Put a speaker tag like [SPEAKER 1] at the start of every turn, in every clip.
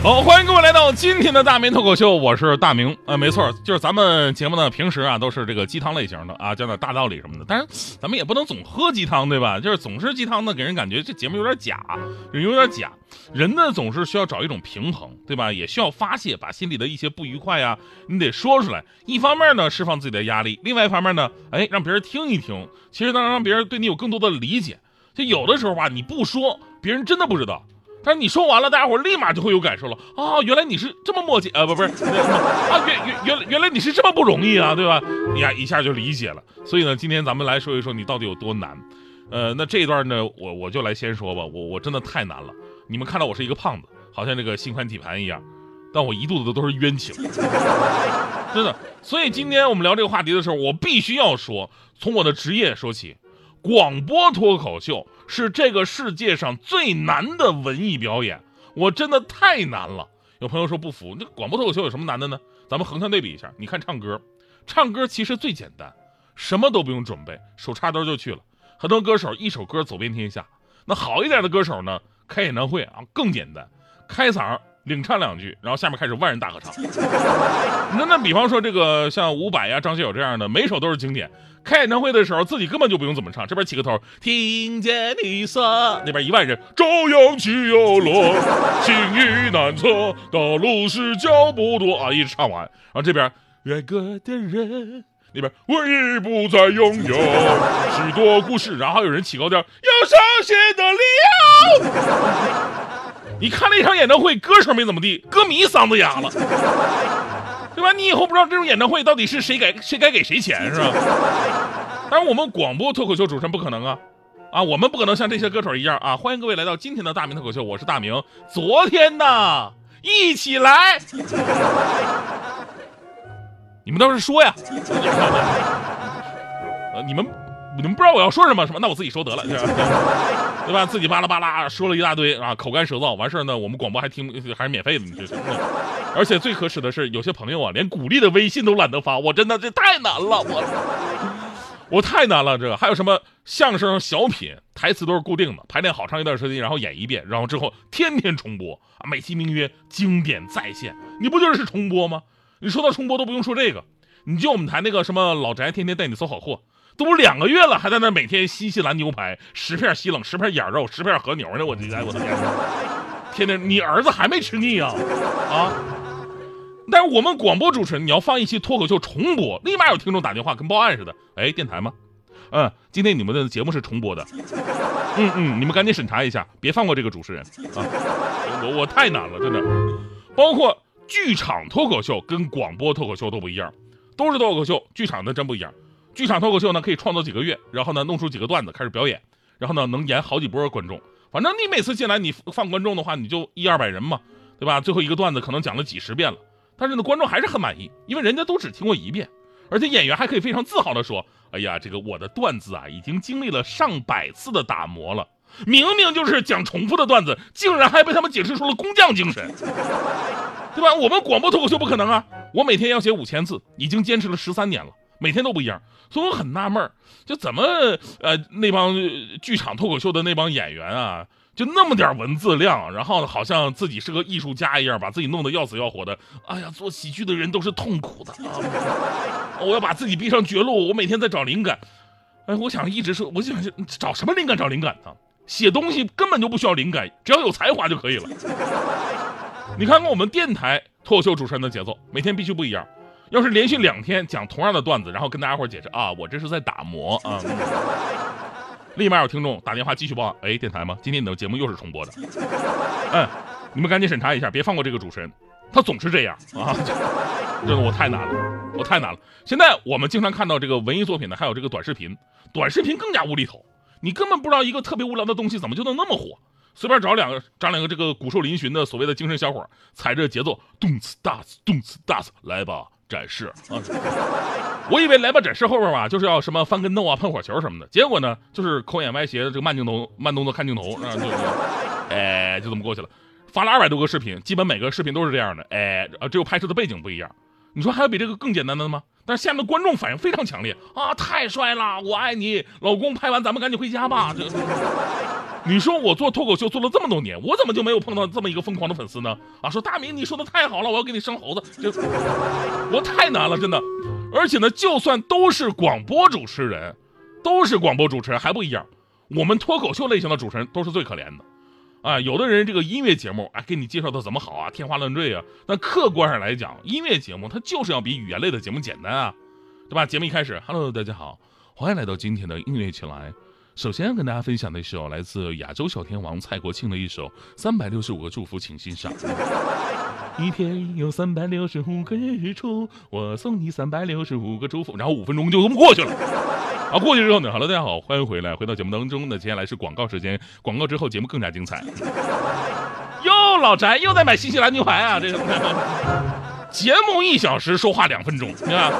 [SPEAKER 1] 好，欢迎各位来到今天的大明脱口秀，我是大明。呃，没错，就是咱们节目呢，平时啊都是这个鸡汤类型的啊，讲点大道理什么的。但是咱们也不能总喝鸡汤，对吧？就是总是鸡汤呢，给人感觉这节目有点假，有点假。人呢总是需要找一种平衡，对吧？也需要发泄，把心里的一些不愉快呀，你得说出来。一方面呢，释放自己的压力；另外一方面呢，哎，让别人听一听，其实能让别人对你有更多的理解。就有的时候吧，你不说，别人真的不知道。但是你说完了，大家伙立马就会有感受了啊！原来你是这么磨叽啊，不不是啊，原原原原来你是这么不容易啊，对吧？你呀一下就理解了。所以呢，今天咱们来说一说你到底有多难。呃，那这一段呢，我我就来先说吧。我我真的太难了。你们看到我是一个胖子，好像这个心宽体盘一样，但我一肚子的都是冤情，真的。所以今天我们聊这个话题的时候，我必须要说，从我的职业说起，广播脱口秀。是这个世界上最难的文艺表演，我真的太难了。有朋友说不服，那广播脱口秀有什么难的呢？咱们横向对比一下，你看唱歌，唱歌其实最简单，什么都不用准备，手插兜就去了。很多歌手一首歌走遍天下，那好一点的歌手呢，开演唱会啊更简单，开嗓领唱两句，然后下面开始万人大合唱。那那比方说这个像伍佰呀、张学友这样的，每首都是经典。开演唱会的时候，自己根本就不用怎么唱，这边起个头，听见你说，那边一万人，朝阳起又落，情意难测，道路是脚步多啊，一直唱完，然后这边爱过的人，那边我已不再拥有许多故事，然后有人起高调，有伤心的理由。你看了一场演唱会，歌手没怎么地，歌迷嗓子哑了。对吧？你以后不知道这种演唱会到底是谁该谁该给谁钱是吧？当然，我们广播脱口秀主持人不可能啊，啊，我们不可能像这些歌手一样啊！欢迎各位来到今天的大明脱口秀，我是大明。昨天呢，一起来，你们倒是说呀，呃，你们。你们不知道我要说什么什么？那我自己说得了，对吧？自己巴拉巴拉说了一大堆啊，口干舌燥。完事儿呢，我们广播还听还是免费的，你这是。而且最可耻的是，有些朋友啊，连鼓励的微信都懒得发，我真的这太难了，我我太难了。这个还有什么相声、小品，台词都是固定的，排练好长一段时间，然后演一遍，然后之后天天重播啊，美其名曰经典再现，你不就是重播吗？你说到重播都不用说这个，你就我们台那个什么老宅，天天带你搜好货。都两个月了，还在那每天新西兰牛排十片西冷，十片眼肉，十片和牛呢！我的天，我的天，天天你儿子还没吃腻啊啊！但是我们广播主持人，你要放一期脱口秀重播，立马有听众打电话跟报案似的。哎，电台吗？嗯，今天你们的节目是重播的。嗯嗯，你们赶紧审查一下，别放过这个主持人啊！我我太难了，真的。包括剧场脱口秀跟广播脱口秀都不一样，都是脱口秀，剧场的真不一样。剧场脱口秀呢，可以创作几个月，然后呢，弄出几个段子开始表演，然后呢，能演好几波观众。反正你每次进来，你放观众的话，你就一二百人嘛，对吧？最后一个段子可能讲了几十遍了，但是呢，观众还是很满意，因为人家都只听过一遍，而且演员还可以非常自豪的说：“哎呀，这个我的段子啊，已经经历了上百次的打磨了。明明就是讲重复的段子，竟然还被他们解释出了工匠精神，对吧？我们广播脱口秀不可能啊，我每天要写五千字，已经坚持了十三年了。”每天都不一样，所以我很纳闷儿，就怎么呃那帮剧场脱口秀的那帮演员啊，就那么点文字量，然后好像自己是个艺术家一样，把自己弄得要死要活的。哎呀，做喜剧的人都是痛苦的啊！我要把自己逼上绝路，我每天在找灵感。哎，我想一直说，我想找什么灵感？找灵感呢？写东西根本就不需要灵感，只要有才华就可以了。你看看我们电台脱口秀主持人的节奏，每天必须不一样。要是连续两天讲同样的段子，然后跟大家伙解释啊，我这是在打磨啊，立马有听众打电话继续报，哎，电台吗？今天你的节目又是重播的，嗯，你们赶紧审查一下，别放过这个主持人，他总是这样啊，真的我太难了，我太难了。现在我们经常看到这个文艺作品呢，还有这个短视频，短视频更加无厘头，你根本不知道一个特别无聊的东西怎么就能那么火。随便找两个，找两个这个骨瘦嶙峋的所谓的精神小伙，踩着节奏，动次打次，动次打次，来吧，展示啊。我以为来吧展示后边吧，就是要什么翻跟斗啊、喷火球什么的，结果呢，就是口眼歪斜的这个慢镜头、慢动作看镜头，啊，就哎，就这么过去了。发了二百多个视频，基本每个视频都是这样的，哎，只有拍摄的背景不一样。你说还有比这个更简单的吗？但是下面的观众反应非常强烈啊！太帅了，我爱你，老公，拍完咱们赶紧回家吧。这，你说我做脱口秀做了这么多年，我怎么就没有碰到这么一个疯狂的粉丝呢？啊，说大明你说的太好了，我要给你生猴子，这我太难了，真的。而且呢，就算都是广播主持人，都是广播主持人还不一样，我们脱口秀类型的主持人都是最可怜的。啊，有的人这个音乐节目，哎，给你介绍的怎么好啊，天花乱坠啊。那客观上来讲，音乐节目它就是要比语言类的节目简单啊，对吧？节目一开始，Hello，大家好，欢迎来到今天的音乐起来。首先要跟大家分享的一首来自亚洲小天王蔡国庆的一首《三百六十五个祝福》，请欣赏。一天有三百六十五个日出，我送你三百六十五个祝福。然后五分钟就这么过去了。啊，过去之后呢，好了，大家好，欢迎回来，回到节目当中。那接下来是广告时间，广告之后节目更加精彩。哟，老翟又在买新西兰牛排啊！这个节目一小时，说话两分钟，你看。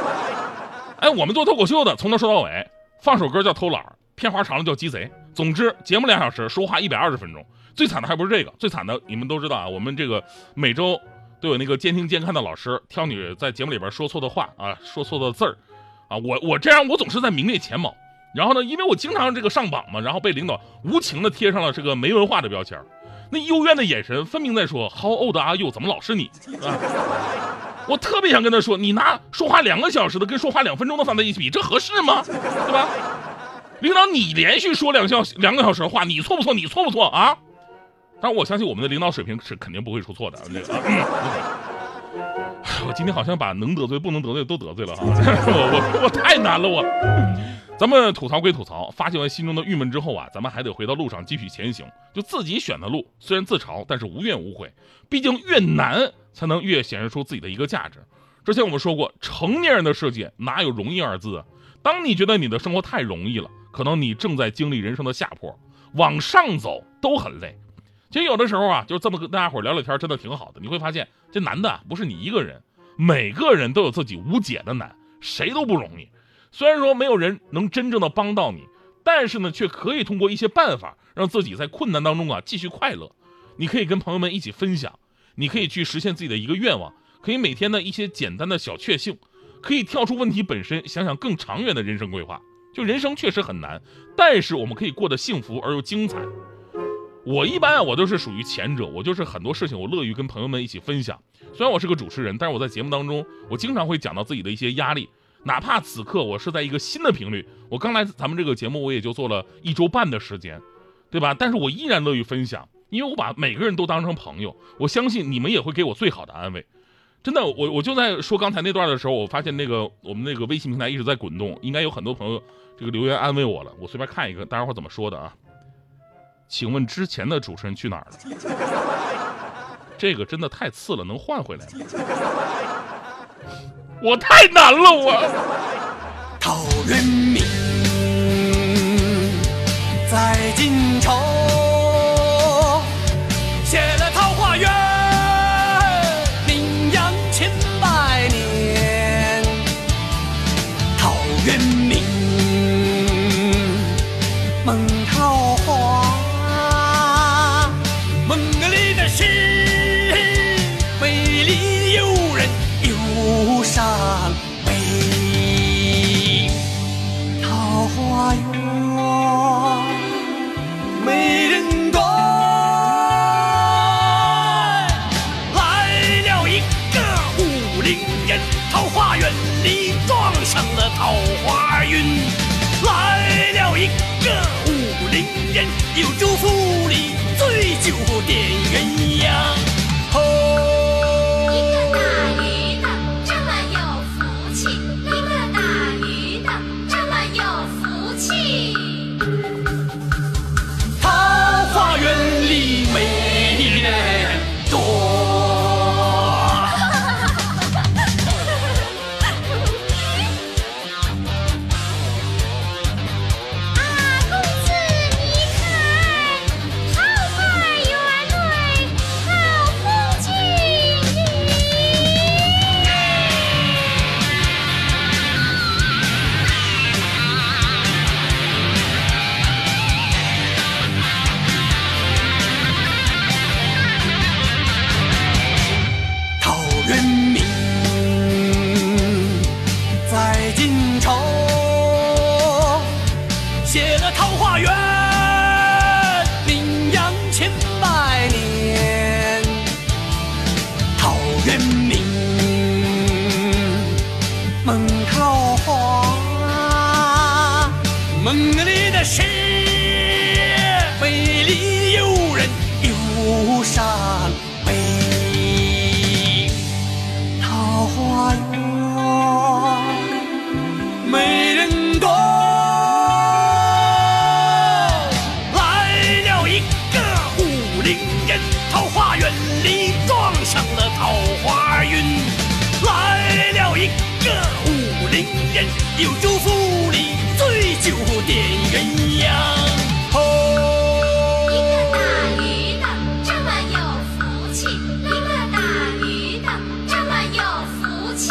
[SPEAKER 1] 哎，我们做脱口秀的，从头说到尾，放首歌叫偷懒，片花长了叫鸡贼。总之，节目两小时，说话一百二十分钟。最惨的还不是这个，最惨的你们都知道啊，我们这个每周都有那个监听监看的老师挑你在节目里边说错的话啊，说错的字儿。啊，我我这样，我总是在名列前茅。然后呢，因为我经常这个上榜嘛，然后被领导无情的贴上了这个没文化的标签。那幽怨的眼神分明在说：“How old are you？怎么老是你？”啊，我特别想跟他说：“你拿说话两个小时的跟说话两分钟的放在一起比，这合适吗？对吧？”领导，你连续说两小两个小时的话，你错不错？你错不错啊？但我相信我们的领导水平是肯定不会出错的。这个。我今天好像把能得罪不能得罪都得罪了哈，我我我太难了我。咱们吐槽归吐槽，发泄完心中的郁闷之后啊，咱们还得回到路上继续前行。就自己选的路，虽然自嘲，但是无怨无悔。毕竟越难才能越显示出自己的一个价值。之前我们说过，成年人的世界哪有容易二字啊？当你觉得你的生活太容易了，可能你正在经历人生的下坡，往上走都很累。其实有的时候啊，就这么跟大家伙聊聊天，真的挺好的。你会发现，这难的不是你一个人。每个人都有自己无解的难，谁都不容易。虽然说没有人能真正的帮到你，但是呢，却可以通过一些办法让自己在困难当中啊继续快乐。你可以跟朋友们一起分享，你可以去实现自己的一个愿望，可以每天的一些简单的小确幸，可以跳出问题本身，想想更长远的人生规划。就人生确实很难，但是我们可以过得幸福而又精彩。我一般啊，我都是属于前者，我就是很多事情我乐于跟朋友们一起分享。虽然我是个主持人，但是我在节目当中，我经常会讲到自己的一些压力，哪怕此刻我是在一个新的频率，我刚来咱们这个节目，我也就做了一周半的时间，对吧？但是我依然乐于分享，因为我把每个人都当成朋友，我相信你们也会给我最好的安慰。真的，我我就在说刚才那段的时候，我发现那个我们那个微信平台一直在滚动，应该有很多朋友这个留言安慰我了。我随便看一个，大家伙怎么说的啊？请问之前的主持人去哪儿了？这个真的太次了，能换回来吗？我太难了，我。陶渊明在荆州柳州府里醉酒点鸳鸯。梦
[SPEAKER 2] 里的诗，美丽诱人又伤悲。桃花源，美人多。来了一个武陵人，桃花源里撞上了桃花运。来了一个武陵人，有就点鸳鸯。一个
[SPEAKER 3] 打鱼的这么有福气，一个打的这么有福气。